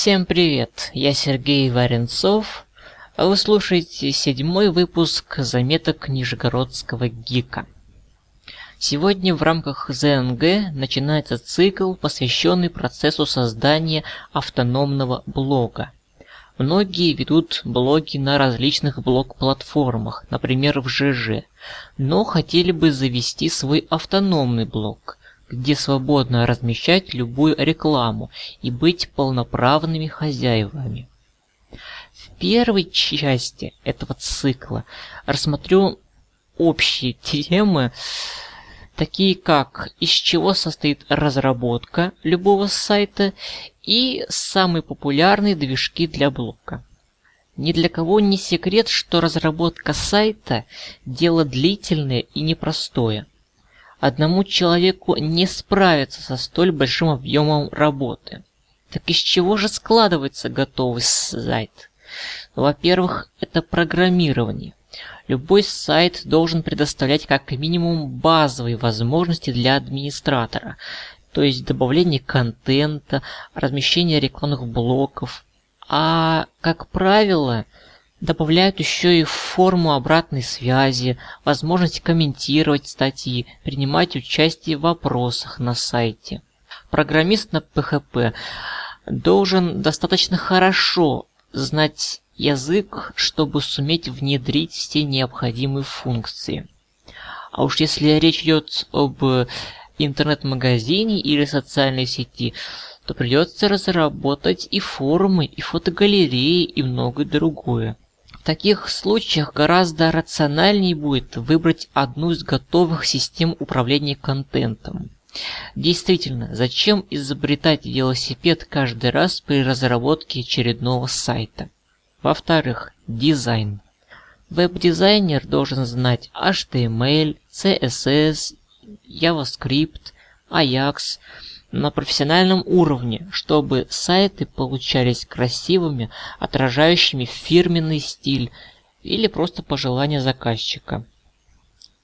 Всем привет, я Сергей Варенцов, а вы слушаете седьмой выпуск заметок Нижегородского ГИКа. Сегодня в рамках ЗНГ начинается цикл, посвященный процессу создания автономного блога. Многие ведут блоги на различных блог-платформах, например, в ЖЖ, но хотели бы завести свой автономный блог, где свободно размещать любую рекламу и быть полноправными хозяевами. В первой части этого цикла рассмотрю общие темы, такие как из чего состоит разработка любого сайта и самые популярные движки для блока. Ни для кого не секрет, что разработка сайта – дело длительное и непростое. Одному человеку не справиться со столь большим объемом работы. Так из чего же складывается готовый сайт? Во-первых, это программирование. Любой сайт должен предоставлять как минимум базовые возможности для администратора, то есть добавление контента, размещение рекламных блоков. А, как правило, добавляют еще и форму обратной связи, возможность комментировать статьи, принимать участие в вопросах на сайте. Программист на PHP должен достаточно хорошо знать язык, чтобы суметь внедрить все необходимые функции. А уж если речь идет об интернет-магазине или социальной сети, то придется разработать и форумы, и фотогалереи, и многое другое. В таких случаях гораздо рациональнее будет выбрать одну из готовых систем управления контентом. Действительно, зачем изобретать велосипед каждый раз при разработке очередного сайта? Во-вторых, дизайн. Веб-дизайнер должен знать HTML, CSS, JavaScript, Ajax, на профессиональном уровне, чтобы сайты получались красивыми, отражающими фирменный стиль или просто пожелания заказчика.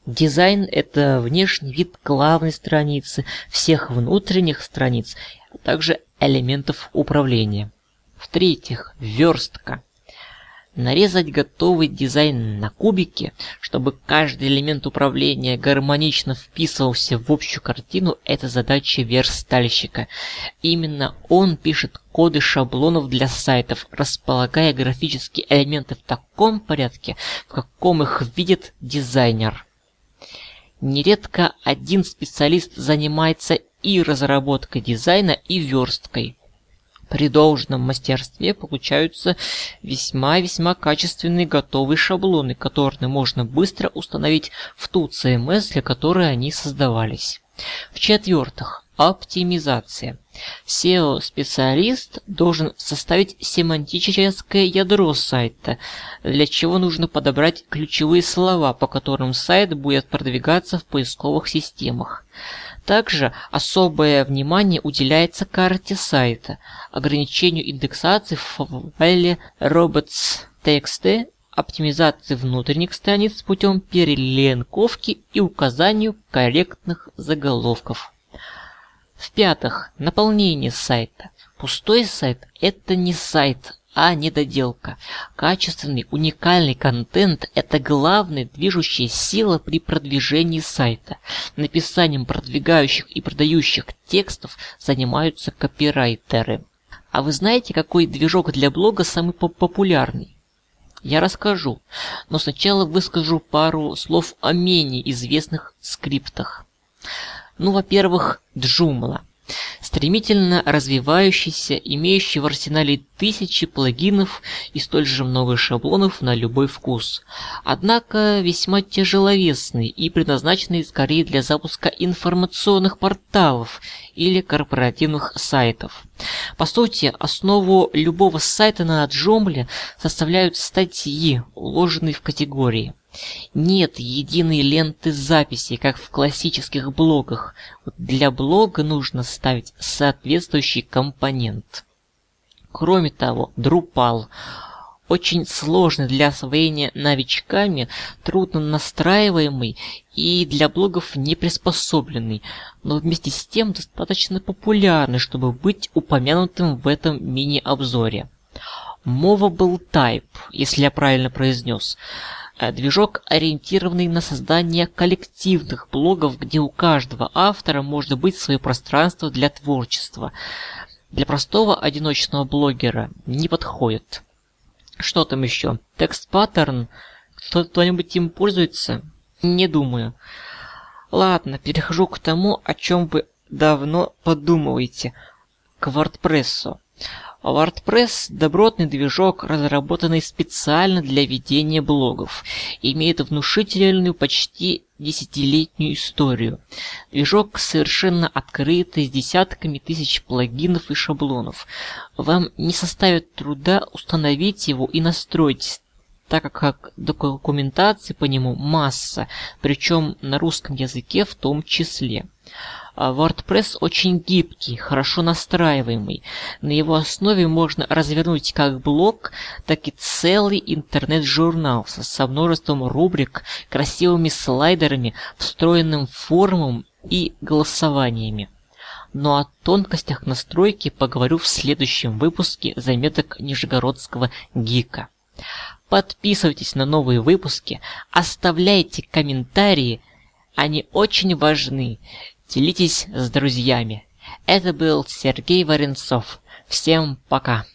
Дизайн – это внешний вид главной страницы, всех внутренних страниц, а также элементов управления. В-третьих, верстка нарезать готовый дизайн на кубики, чтобы каждый элемент управления гармонично вписывался в общую картину, это задача верстальщика. Именно он пишет коды шаблонов для сайтов, располагая графические элементы в таком порядке, в каком их видит дизайнер. Нередко один специалист занимается и разработкой дизайна, и версткой. При должном мастерстве получаются весьма-весьма качественные готовые шаблоны, которые можно быстро установить в ту CMS, для которой они создавались. В-четвертых, оптимизация. SEO-специалист должен составить семантическое ядро сайта, для чего нужно подобрать ключевые слова, по которым сайт будет продвигаться в поисковых системах. Также особое внимание уделяется карте сайта, ограничению индексации в файле robots.txt, оптимизации внутренних страниц путем переленковки и указанию корректных заголовков. В-пятых, наполнение сайта. Пустой сайт – это не сайт, а недоделка. Качественный, уникальный контент – это главная движущая сила при продвижении сайта. Написанием продвигающих и продающих текстов занимаются копирайтеры. А вы знаете, какой движок для блога самый популярный? Я расскажу, но сначала выскажу пару слов о менее известных скриптах. Ну, во-первых, Joomla – стремительно развивающийся, имеющий в арсенале тысячи плагинов и столь же много шаблонов на любой вкус. Однако весьма тяжеловесный и предназначенный скорее для запуска информационных порталов или корпоративных сайтов. По сути, основу любого сайта на Joomla составляют статьи, уложенные в категории. Нет единой ленты записи, как в классических блогах. Для блога нужно ставить соответствующий компонент. Кроме того, Drupal очень сложный для освоения новичками, трудно настраиваемый и для блогов не приспособленный, но вместе с тем достаточно популярный, чтобы быть упомянутым в этом мини-обзоре. Movable Type, если я правильно произнес. Э, движок, ориентированный на создание коллективных блогов, где у каждого автора может быть свое пространство для творчества. Для простого одиночного блогера не подходит. Что там еще? Текст паттерн? Кто-нибудь им пользуется? Не думаю. Ладно, перехожу к тому, о чем вы давно подумываете. К WordPress. WordPress – добротный движок, разработанный специально для ведения блогов, имеет внушительную почти десятилетнюю историю. Движок совершенно открытый, с десятками тысяч плагинов и шаблонов. Вам не составит труда установить его и настроить так как документации по нему масса, причем на русском языке в том числе. А WordPress очень гибкий, хорошо настраиваемый. На его основе можно развернуть как блог, так и целый интернет-журнал со множеством рубрик, красивыми слайдерами, встроенным формом и голосованиями. Но о тонкостях настройки поговорю в следующем выпуске заметок Нижегородского гика. Подписывайтесь на новые выпуски, оставляйте комментарии, они очень важны. Делитесь с друзьями. Это был Сергей Варенцов. Всем пока.